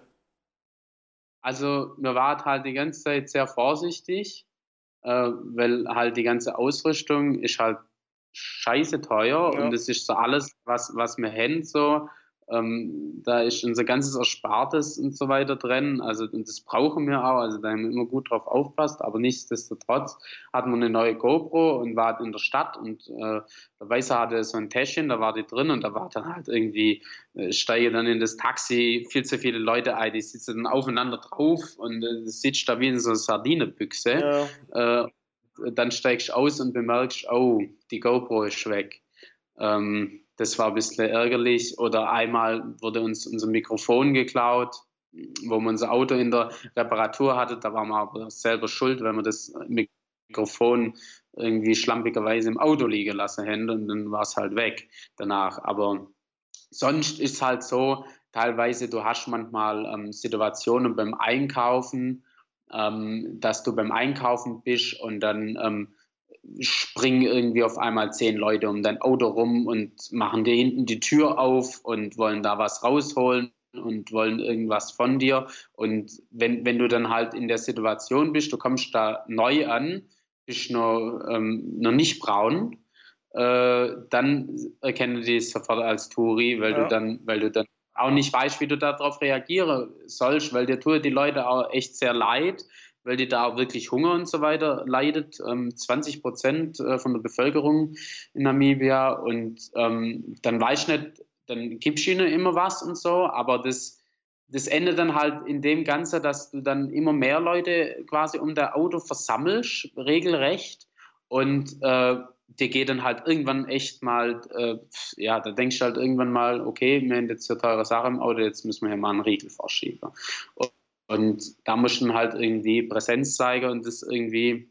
Also, wir waren halt die ganze Zeit sehr vorsichtig weil halt die ganze Ausrüstung ist halt scheiße teuer ja. und es ist so alles, was, was wir haben, so ähm, da ist unser ganzes Erspartes und so weiter drin. Also, und das brauchen wir auch. Also, da haben wir immer gut drauf aufpasst. Aber nichtsdestotrotz hatten wir eine neue GoPro und war in der Stadt und äh, der Weiße hatte so ein Täschchen, da war die drin und da war dann halt irgendwie, äh, steige dann in das Taxi viel zu viele Leute ein, die sitzen dann aufeinander drauf und äh, sitzt da wie in so einer Sardinebüchse. Ja. Äh, dann steigst du aus und bemerkst, oh, die GoPro ist weg. Ähm, das war ein bisschen ärgerlich. Oder einmal wurde uns unser Mikrofon geklaut, wo man unser Auto in der Reparatur hatte. Da waren wir aber selber schuld, wenn wir das Mikrofon irgendwie schlampigerweise im Auto liegen lassen hätten und dann war es halt weg danach. Aber sonst ist halt so, teilweise du hast manchmal ähm, Situationen beim Einkaufen, ähm, dass du beim Einkaufen bist und dann ähm, springen irgendwie auf einmal zehn Leute um dein Auto rum und machen dir hinten die Tür auf und wollen da was rausholen und wollen irgendwas von dir. Und wenn, wenn du dann halt in der Situation bist, du kommst da neu an, bist noch, ähm, noch nicht braun, äh, dann erkennen die es sofort als Touri, weil ja. du dann, weil du dann auch nicht weißt, wie du darauf reagieren sollst, weil dir tun die Leute auch echt sehr leid, weil die da wirklich Hunger und so weiter leidet. Ähm, 20 Prozent äh, von der Bevölkerung in Namibia und ähm, dann weißt du nicht, dann gibst du ihnen immer was und so, aber das, das endet dann halt in dem Ganze, dass du dann immer mehr Leute quasi um dein Auto versammelst, regelrecht und äh, dir geht dann halt irgendwann echt mal, äh, ja, da denkst du halt irgendwann mal, okay, wir haben jetzt eine teure Sache im Auto, jetzt müssen wir hier mal einen Riegel vorschieben. Und, und da musst du halt irgendwie Präsenz zeigen und das irgendwie,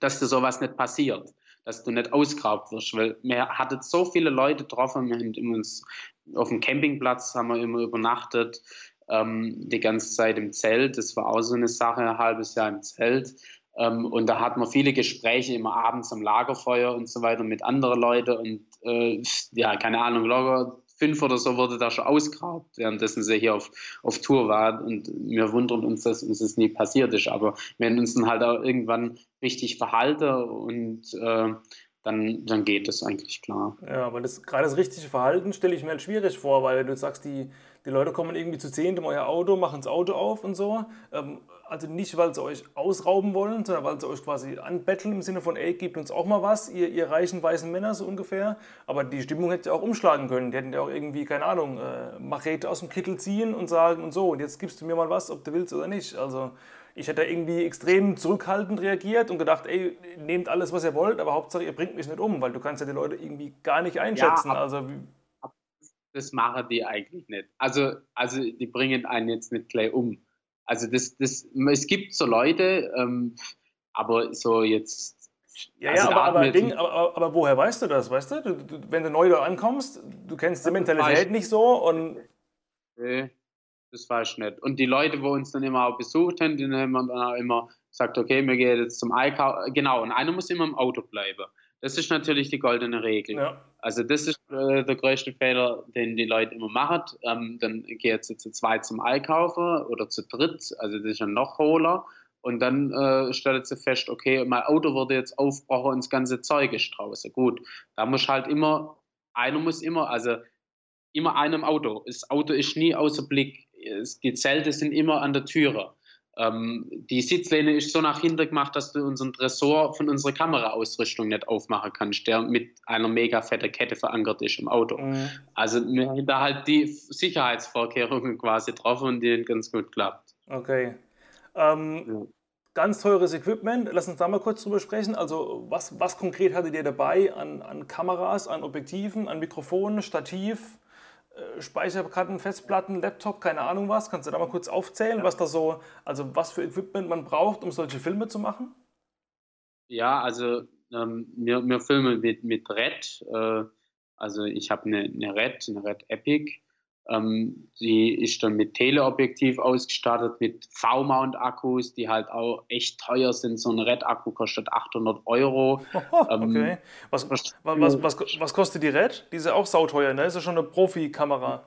dass dir sowas nicht passiert, dass du nicht ausgeraubt wirst, weil wir hatten so viele Leute getroffen, wir haben uns auf dem Campingplatz haben wir immer übernachtet, ähm, die ganze Zeit im Zelt, das war auch so eine Sache, ein halbes Jahr im Zelt. Ähm, und da hat man viele Gespräche immer abends am Lagerfeuer und so weiter mit anderen Leuten und äh, ja, keine Ahnung, locker fünf oder so wurde da schon ausgeraubt, währenddessen sie hier auf, auf Tour war und wir wundern uns, dass uns das nie passiert ist, aber wir haben uns dann halt auch irgendwann richtig verhalten. Und äh, dann, dann geht das eigentlich klar. Ja, aber das, gerade das richtige Verhalten stelle ich mir halt schwierig vor, weil du sagst, die, die Leute kommen irgendwie zu zehnt in euer Auto, machen das Auto auf und so. Ähm, also nicht, weil sie euch ausrauben wollen, sondern weil sie euch quasi anbetteln im Sinne von, ey, gebt uns auch mal was, ihr, ihr reichen weißen Männer so ungefähr. Aber die Stimmung hätte ja auch umschlagen können. Die hätten ja auch irgendwie, keine Ahnung, äh, Machete aus dem Kittel ziehen und sagen und so, und jetzt gibst du mir mal was, ob du willst oder nicht. Also ich hätte irgendwie extrem zurückhaltend reagiert und gedacht, ey, nehmt alles, was ihr wollt, aber Hauptsache ihr bringt mich nicht um, weil du kannst ja die Leute irgendwie gar nicht einschätzen. Ja, ab, also, das machen die eigentlich nicht. Also, also die bringen einen jetzt nicht gleich um. Also das, das, es gibt so Leute, ähm, aber so jetzt. Ja, also ja, aber, aber, Ding, aber, aber, woher weißt du das, weißt du? du, du wenn du neu da ankommst, du kennst die Mentalität nicht so und. Nee, das weiß ich nicht. Und die Leute, wo uns dann immer auch besucht haben, die haben dann auch immer gesagt, okay, wir gehen jetzt zum Einkauf. Genau, und einer muss immer im Auto bleiben. Das ist natürlich die goldene Regel. Ja. Also das ist äh, der größte Fehler, den die Leute immer machen. Ähm, dann geht sie zu zweit zum Einkaufen oder zu dritt, also das ist ja noch hohler. Und dann äh, stellt sie fest, okay, mein Auto wurde jetzt aufgebrochen und das ganze Zeug ist draußen. Gut, da muss halt immer, einer muss immer, also immer einem Auto. Das Auto ist nie außer Blick. Die Zelte sind immer an der Türe. Ähm, die Sitzlehne ist so nach hinten gemacht, dass du unseren Tresor von unserer Kameraausrüstung nicht aufmachen kannst, der mit einer mega fetten Kette verankert ist im Auto. Mhm. Also wir haben da halt die Sicherheitsvorkehrungen quasi drauf und die ganz gut klappt. Okay. Ähm, ja. Ganz teures Equipment, lass uns da mal kurz drüber sprechen. Also was, was konkret hattet ihr dabei an, an Kameras, an Objektiven, an Mikrofonen, Stativ? Äh, Speicherkarten, Festplatten, Laptop, keine Ahnung was. Kannst du da mal kurz aufzählen, was da so, also was für Equipment man braucht, um solche Filme zu machen? Ja, also ähm, wir, wir filmen mit, mit Red. Äh, also ich habe eine, eine Red, eine Red Epic. Ähm, die ist dann mit Teleobjektiv ausgestattet, mit V-Mount-Akkus, die halt auch echt teuer sind. So ein Red-Akku kostet 800 Euro. Ähm, okay. Was, was, was, was, was kostet die Red? Die ist ja auch sauteuer, ne? Ist ja schon eine Profikamera.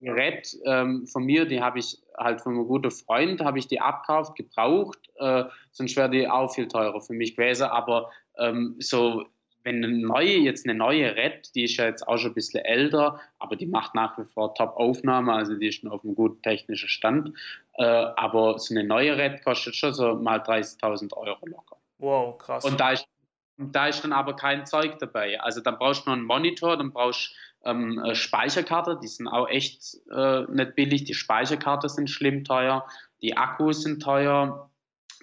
Die Red ähm, von mir, die habe ich halt von einem guten Freund, habe ich die abkauft, gebraucht. Äh, sonst wäre die auch viel teurer für mich gewesen. Aber ähm, so wenn eine neue, jetzt eine neue Red, die ist ja jetzt auch schon ein bisschen älter, aber die macht nach wie vor Top-Aufnahme, also die ist schon auf einem guten technischen Stand. Äh, aber so eine neue Red kostet schon so mal 30.000 Euro locker. Wow, krass. Und da ist, da ist dann aber kein Zeug dabei. Also dann brauchst du noch einen Monitor, dann brauchst du ähm, Speicherkarte, die sind auch echt äh, nicht billig. Die Speicherkarte sind schlimm teuer, die Akkus sind teuer.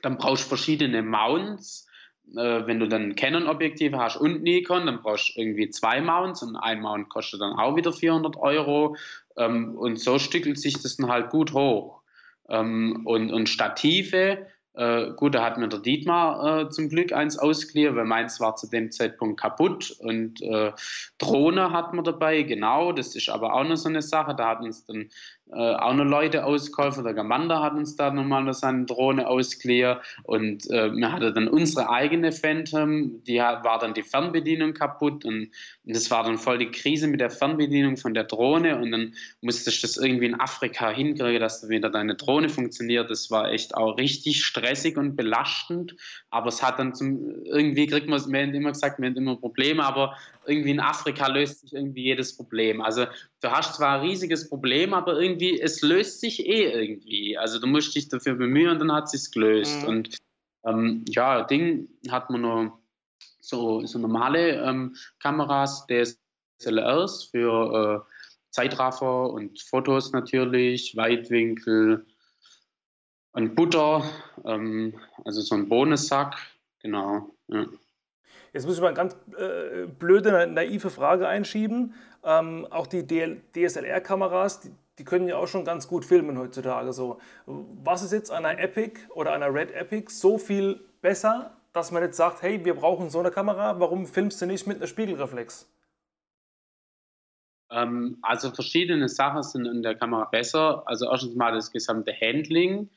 Dann brauchst du verschiedene Mounts äh, wenn du dann Canon-Objektive hast und Nikon, dann brauchst du irgendwie zwei Mounts und ein Mount kostet dann auch wieder 400 Euro. Ähm, und so stückelt sich das dann halt gut hoch. Ähm, und, und Stative, äh, gut, da hat mir der Dietmar äh, zum Glück eins ausgeliehen, weil meins war zu dem Zeitpunkt kaputt. Und äh, Drohne hat man dabei, genau, das ist aber auch noch so eine Sache. Da hat uns dann äh, auch noch Leute ausgeholfen. Der Gamanda hat uns da nochmal seine Drohne ausgeliehen und äh, wir hatten dann unsere eigene Phantom, die war dann die Fernbedienung kaputt und, und das war dann voll die Krise mit der Fernbedienung von der Drohne und dann musste ich das irgendwie in Afrika hinkriegen, dass wieder deine Drohne funktioniert. Das war echt auch richtig stressig und belastend, aber es hat dann zum, irgendwie kriegt man es, wir haben immer gesagt, wir haben immer Probleme, aber irgendwie in Afrika löst sich irgendwie jedes Problem. Also du hast zwar ein riesiges Problem, aber irgendwie, es löst sich eh irgendwie. Also du musst dich dafür bemühen und dann hat es sich gelöst. Mhm. Und ähm, ja, Ding hat man nur so, so normale ähm, Kameras, DSLRs für äh, Zeitraffer und Fotos natürlich, Weitwinkel und Butter, ähm, also so ein Bonussack, genau. Ja. Jetzt muss ich mal eine ganz äh, blöde, naive Frage einschieben. Ähm, auch die DSLR-Kameras, die, die, können ja auch schon ganz gut filmen heutzutage. So. Was ist jetzt an einer Epic oder einer Red Epic so viel besser, dass man jetzt sagt, hey, wir brauchen so eine Kamera, warum filmst du nicht mit einer Spiegelreflex? Ähm, also verschiedene Sachen sind in der Kamera besser. Also erstens mal das gesamte Handling.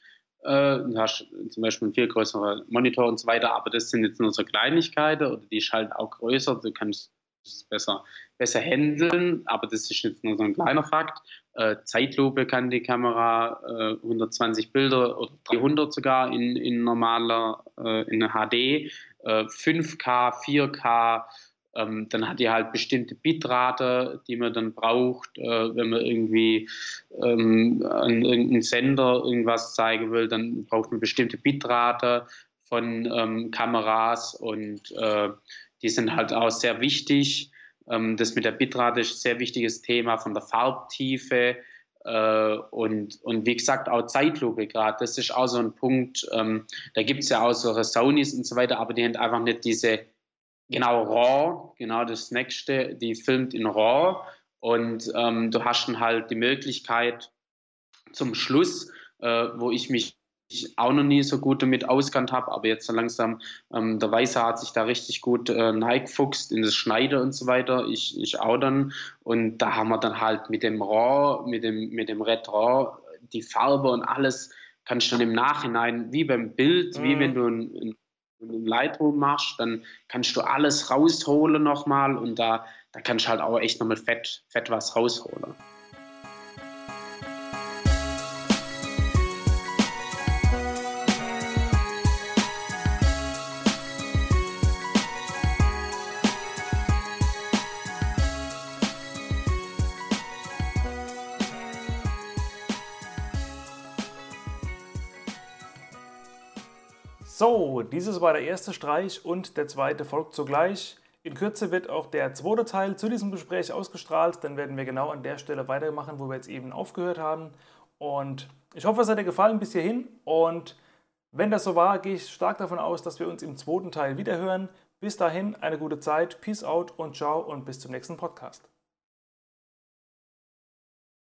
Äh, du hast zum Beispiel einen viel größeren Monitor und so weiter, aber das sind jetzt nur so Kleinigkeiten oder die ist halt auch größer, du kannst es besser, besser handeln, aber das ist jetzt nur so ein kleiner Fakt. Äh, Zeitlupe kann die Kamera äh, 120 Bilder oder 300 sogar in, in normaler, äh, in HD, 5K, 4K, ähm, dann hat die halt bestimmte Bitrate, die man dann braucht, äh, wenn man irgendwie ähm, an irgendeinen Sender irgendwas zeigen will, dann braucht man bestimmte Bitrate von ähm, Kameras und äh, die sind halt auch sehr wichtig. Ähm, das mit der Bitrate ist ein sehr wichtiges Thema von der Farbtiefe. Äh, und, und wie gesagt, auch Zeitlupe gerade, das ist auch so ein Punkt. Ähm, da gibt es ja auch so Sonys und so weiter, aber die haben einfach nicht diese Genau, RAW, genau das nächste, die filmt in RAW. Und ähm, du hast dann halt die Möglichkeit zum Schluss, äh, wo ich mich auch noch nie so gut damit auskannt habe, aber jetzt so langsam, ähm, der Weißer hat sich da richtig gut äh, neigefuchst in das Schneiden und so weiter, ich, ich auch dann. Und da haben wir dann halt mit dem RAW, mit dem, mit dem Red RAW, die Farbe und alles kannst du dann im Nachhinein, wie beim Bild, mhm. wie wenn du ein, ein wenn du ein Lightroom machst, dann kannst du alles rausholen nochmal und da, da kannst du halt auch echt nochmal fett, fett was rausholen. Dieses war der erste Streich und der zweite folgt sogleich. In Kürze wird auch der zweite Teil zu diesem Gespräch ausgestrahlt. Dann werden wir genau an der Stelle weitermachen, wo wir jetzt eben aufgehört haben. Und ich hoffe, es hat dir gefallen bis hierhin. Und wenn das so war, gehe ich stark davon aus, dass wir uns im zweiten Teil wiederhören. Bis dahin eine gute Zeit, Peace out und ciao und bis zum nächsten Podcast.